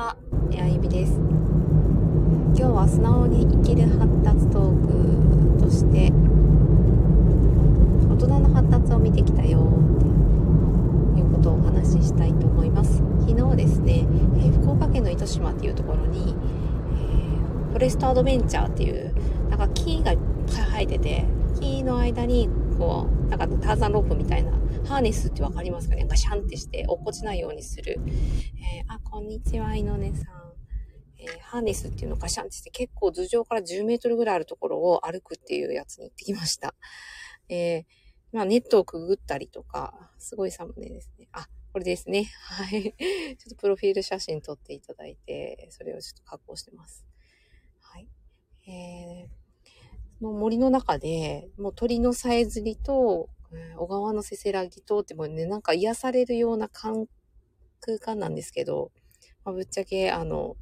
は、あゆみです。今日は素直に生きる発達トークとして、大人の発達を見てきたよっていうことをお話ししたいと思います。昨日ですね、えー、福岡県の糸島っていうところに、えー、フォレストアドベンチャーっていう、なんか木が生えてて、木の間にこう、なんかターザンロープみたいなハーネスってわかりますかね？ガシャンってして落っこちないようにする。えー、あ、こんにちは、いのねさん。えー、ハーネスっていうのをガシャンってして結構頭上から10メートルぐらいあるところを歩くっていうやつに行ってきました。えー、まあネットをくぐったりとか、すごいサムネですね。あ、これですね。はい。ちょっとプロフィール写真撮っていただいて、それをちょっと加工してます。はい。えー、の森の中で、もう鳥のさえずりと、小川のせせらぎとってもね、なんか癒されるような空間なんですけど、まあ、ぶっちゃけ、あの、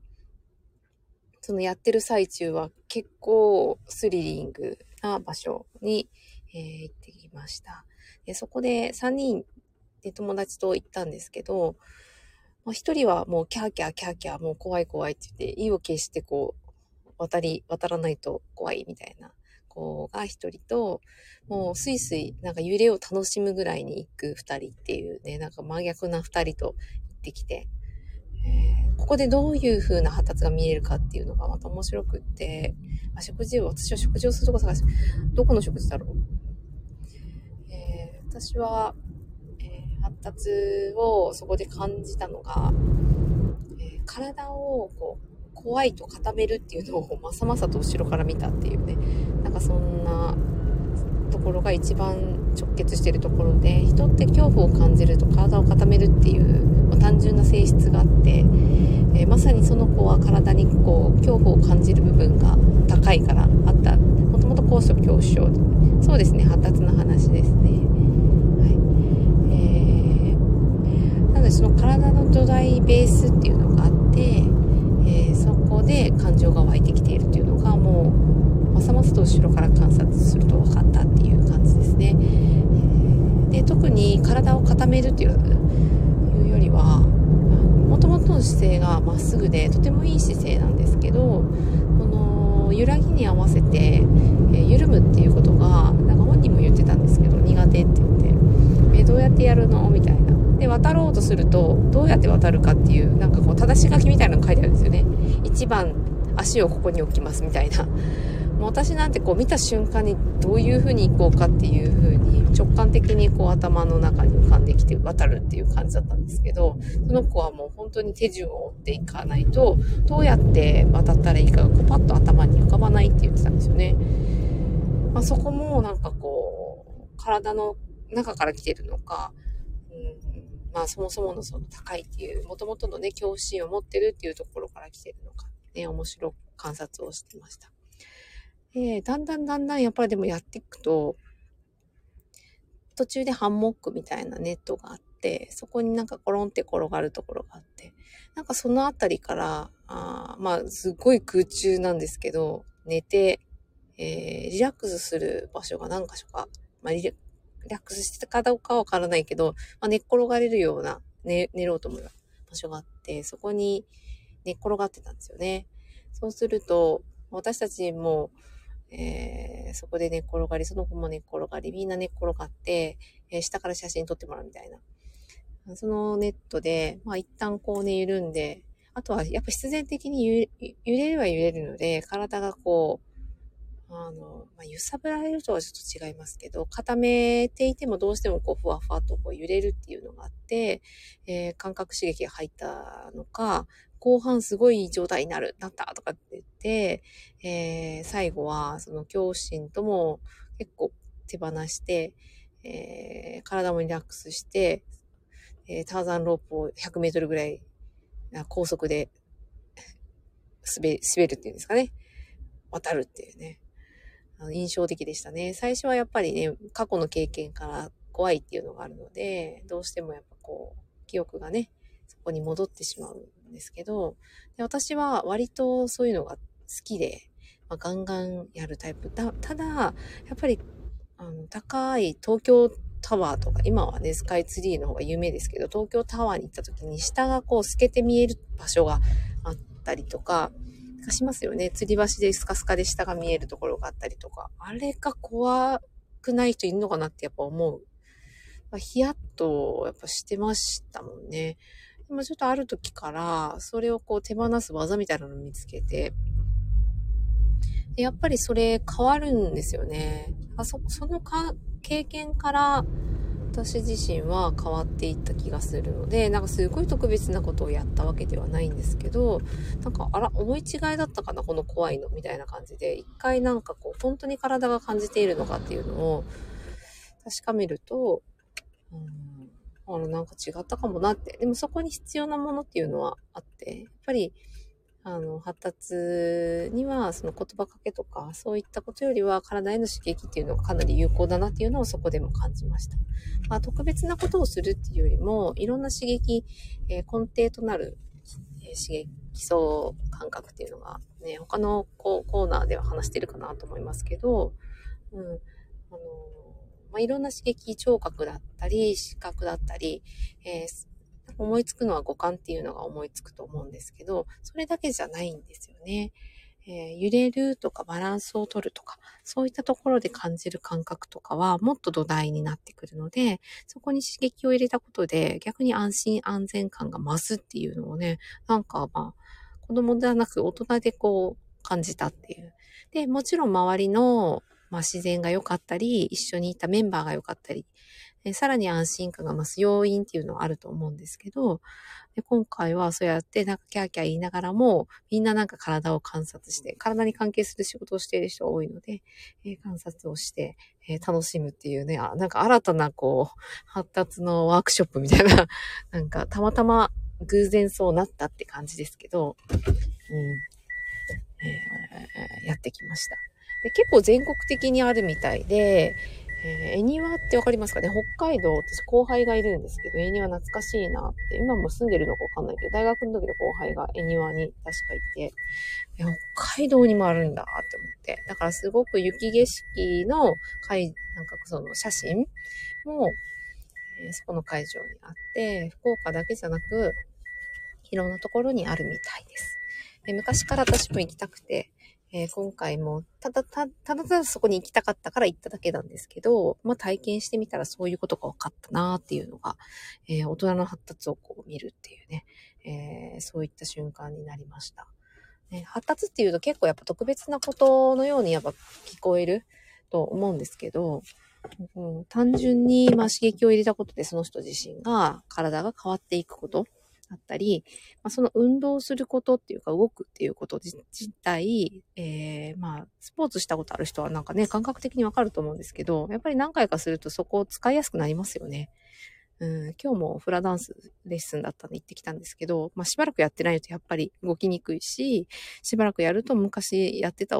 そのやってる最中は結構スリリングな場所に、えー、行ってきました。でそこで3人で友達と行ったんですけど、まあ、1人はもうキャーキャーキャーキャーもう怖い怖いって言って、意を決してこう、渡り、渡らないと怖いみたいな子が一人と、もうスイスイなんか揺れを楽しむぐらいに行く二人っていうね、なんか真逆な二人と行ってきて、えー、ここでどういう風な発達が見えるかっていうのがまた面白くって、あ食事を、私は食事をするとこ探して、どこの食事だろう？えー、私は、えー、発達をそこで感じたのが、え体をこう、怖いと固めるっていうのをまさまさと後ろから見たっていうねなんかそんなところが一番直結してるところで人って恐怖を感じると体を固めるっていう、まあ、単純な性質があって、えー、まさにその子は体にこう恐怖を感じる部分が高いからあった。もともと高所恐怖症そうですね発達の話ですね。はい。えー、なのでその体の土台ベースっていうのがあってえー、そこで感情が湧いてきているというのがもうまさまさと後ろから観察すると分かったっていう感じですね。で特に体を固めるというよりはもともとの姿勢がまっすぐでとてもいい姿勢なんですけどこの揺らぎに合わせて、え、緩むっていうことがなんか本人も言ってたんですけど苦手って言って、え、どうやってやるの？みたいな。で渡ろうとするとどうやって渡るかっていうなんかこう正し書きみたいなの書いてあるんですよね1番足をここに置きますみたいなもう私なんてこう見た瞬間にどういう風に行こうかっていう風に直感的にこう頭の中に浮かんできて渡るっていう感じだったんですけどその子はもう本当に手順を追っていかないとどうやって渡ったらいいかがこうパッと頭に浮かばないって言ってたんですよね、まあ、そこもなんかこう体の中から来てるのかうんまあそもそものその高いっていう、もともとのね、恐怖心を持ってるっていうところから来てるのか、ね、面白く観察をしてました。で、だんだんだんだんやっぱりでもやっていくと、途中でハンモックみたいなネットがあって、そこになんかコロンって転がるところがあって、なんかそのあたりから、あまあすごい空中なんですけど、寝て、えー、リラックスする場所が何箇所か、まあリラックスしてたかどうかはわからないけど、まあ、寝っ転がれるような、寝、寝ろうと思う場所があって、そこに寝っ転がってたんですよね。そうすると、私たちも、えー、そこで寝っ転がり、その子も寝っ転がり、みんな寝っ転がって、えー、下から写真撮ってもらうみたいな。そのネットで、まあ一旦こうね、緩んで、あとはやっぱ必然的に揺れるは揺れるので、体がこう、あの、まあ、揺さぶられるとはちょっと違いますけど、固めていてもどうしてもこう、ふわふわとこう揺れるっていうのがあって、えー、感覚刺激が入ったのか、後半すごい状態になる、なったとかって言って、えー、最後はその恐怖心とも結構手放して、えー、体もリラックスして、えー、ターザンロープを100メートルぐらい高速で滑滑るっていうんですかね。渡るっていうね。あの印象的でしたね。最初はやっぱりね、過去の経験から怖いっていうのがあるので、どうしてもやっぱこう、記憶がね、そこに戻ってしまうんですけど、で私は割とそういうのが好きで、まあ、ガンガンやるタイプ。だただ、やっぱり、あの、高い東京タワーとか、今はね、スカイツリーの方が有名ですけど、東京タワーに行った時に下がこう透けて見える場所があったりとか、しますよね。吊り橋でスカスカで下が見えるところがあったりとか。あれが怖くない人いるのかなってやっぱ思う。ま、ヒヤッとやっぱしてましたもんね。でもちょっとある時から、それをこう手放す技みたいなのを見つけて、でやっぱりそれ変わるんですよね。あそそのか経験から私自身は変わっていった気がするので、なんかすごい特別なことをやったわけではないんですけど、なんか、あら、思い違いだったかな、この怖いの、みたいな感じで、一回なんかこう、本当に体が感じているのかっていうのを確かめると、うん、あの、なんか違ったかもなって。でもそこに必要なものっていうのはあって、やっぱり、あの、発達には、その言葉かけとか、そういったことよりは、体への刺激っていうのがかなり有効だなっていうのをそこでも感じました。まあ、特別なことをするっていうよりも、いろんな刺激、えー、根底となる、えー、刺激、基礎感覚っていうのが、ね、他のコーナーでは話してるかなと思いますけど、うん、あのまあ、いろんな刺激、聴覚だったり、視覚だったり、えー思いつくのは五感っていうのが思いつくと思うんですけど、それだけじゃないんですよね。えー、揺れるとかバランスを取るとか、そういったところで感じる感覚とかはもっと土台になってくるので、そこに刺激を入れたことで逆に安心安全感が増すっていうのをね、なんかまあ、子供ではなく大人でこう感じたっていう。で、もちろん周りのまあ、自然が良かったり、一緒にいたメンバーが良かったり、えさらに安心感が増す要因っていうのはあると思うんですけど、で今回はそうやってなんかキャーキャー言いながらも、みんななんか体を観察して、体に関係する仕事をしている人が多いので、えー、観察をして、えー、楽しむっていうね、あ、なんか新たなこう、発達のワークショップみたいな、なんかたまたま偶然そうなったって感じですけど、うん、えー、やってきました。で結構全国的にあるみたいで、えー、恵庭ってわかりますかね？北海道、私後輩がいるんですけど、恵庭懐かしいなって、今も住んでるのかわかんないけど、大学の時の後輩が恵庭に確かいて、北海道にもあるんだって思って。だからすごく雪景色の会、なんかその写真も、えー、そこの会場にあって、福岡だけじゃなく、いろんなところにあるみたいです。で昔から私も行きたくて、えー、今回も、ただた、だただそこに行きたかったから行っただけなんですけど、まあ体験してみたらそういうことが分かったなっていうのが、えー、大人の発達をこう見るっていうね、えー、そういった瞬間になりました。ね、発達っていうと結構やっぱ特別なことのようにやっぱ聞こえると思うんですけど、うん、単純にまあ刺激を入れたことでその人自身が体が変わっていくことだったり、まあ、その運動することっていうか動くっていうこと自体、えー、まあ、スポーツしたことある人はなんかね、感覚的にわかると思うんですけど、やっぱり何回かするとそこを使いやすくなりますよね。うん、今日もフラダンスレッスンだったんで行ってきたんですけど、まあしばらくやってないとやっぱり動きにくいし、しばらくやると昔やってた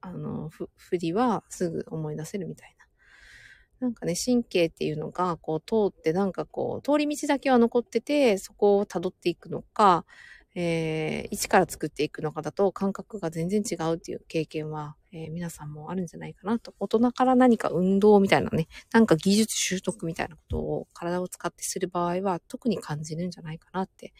あの、振りはすぐ思い出せるみたいな。なんかね、神経っていうのが、こう、通って、なんかこう、通り道だけは残ってて、そこを辿っていくのか、えー、一から作っていくのかだと、感覚が全然違うっていう経験は、えー、皆さんもあるんじゃないかなと。大人から何か運動みたいなね、なんか技術習得みたいなことを体を使ってする場合は、特に感じるんじゃないかなって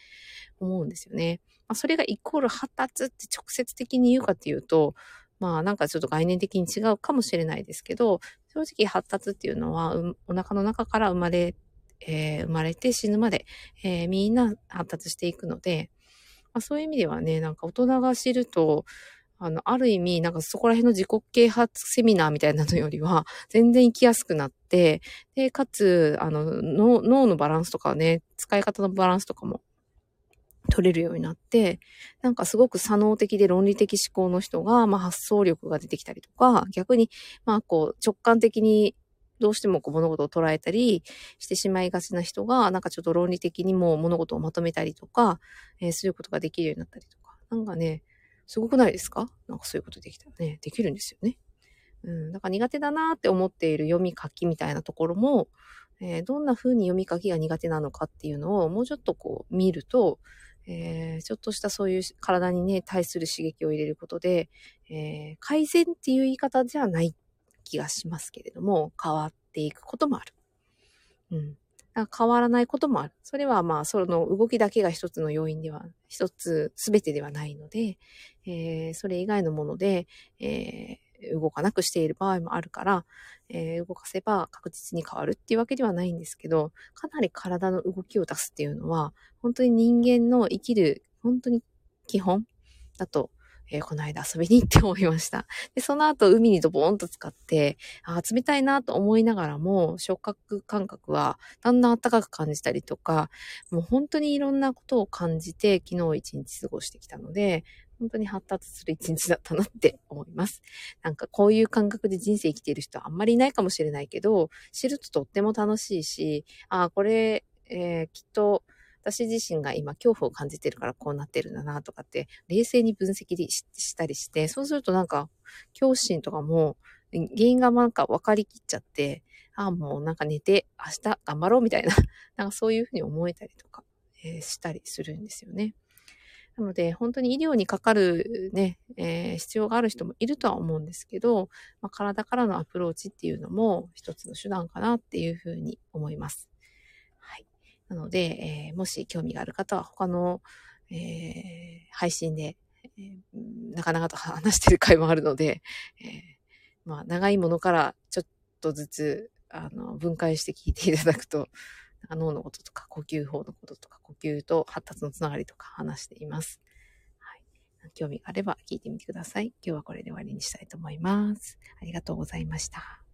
思うんですよね。まあ、それがイコール発達って直接的に言うかっていうと、まあなんかちょっと概念的に違うかもしれないですけど、正直発達っていうのは、う、お腹の中から生まれ、えー、生まれて死ぬまで、えー、みんな発達していくので、まあ、そういう意味ではね、なんか大人が知ると、あの、ある意味、なんかそこら辺の自己啓発セミナーみたいなのよりは、全然生きやすくなって、で、かつ、あの、脳のバランスとかね、使い方のバランスとかも取れるようになって、なんかすごく左脳的で論理的思考の人が、まあ発想力が出てきたりとか、逆に、まあこう直感的にどうしてもこう物事を捉えたりしてしまいがちな人が、なんかちょっと論理的にも物事をまとめたりとか、えー、することができるようになったりとか。なんかね、すごくないですか？なんかそういうことできたらね、できるんですよね。うん、だから苦手だなって思っている読み書きみたいなところも、えー、どんな風に読み書きが苦手なのかっていうのをもうちょっとこう見ると、えー、ちょっとしたそういう体にね、対する刺激を入れることで、えー、改善っていう言い方じゃない気がしますけれども、変わっていくこともある。うん。なんか変わらないこともある。それはまあ、その動きだけが一つの要因では、一つ全てではないので、えー、それ以外のもので、えー、動かなくしている場合もあるから、えー、動かせば確実に変わるっていうわけではないんですけど、かなり体の動きを出すっていうのは、本当に人間の生きる、本当に基本だとえー、この間遊びに行って思いました。で、その後海にドボーンと使って、あ冷たいなと思いながらも、触覚感覚はだんだん暖かく感じたりとか、もう本当にいろんなことを感じて、昨日一日過ごしてきたので、本当に発達する一日だったなって思います。なんかこういう感覚で人生生きている人はあんまりいないかもしれないけど、知るととっても楽しいし、ああ、これ、えー、きっと、私自身が今恐怖を感じてるからこうなってるんだなとかって冷静に分析したりして、そうするとなんか恐怖心とかも原因がなんか分かりきっちゃって、ああ、もうなんか寝て明日頑張ろうみたいな、なんかそういうふうに思えたりとか、えー、したりするんですよね。なので、本当に医療にかかるね、えー、必要がある人もいるとは思うんですけど、まあ、体からのアプローチっていうのも一つの手段かなっていうふうに思います。はいなので、えー、もし興味がある方は他の、えー、配信で、え、なかなかと話してる回もあるので、え、まあ、長いものからちょっとずつ、あの、分解して聞いていただくと、脳のこととか呼吸法のこととか呼吸と発達のつながりとか話しています。はい。興味があれば聞いてみてください。今日はこれで終わりにしたいと思います。ありがとうございました。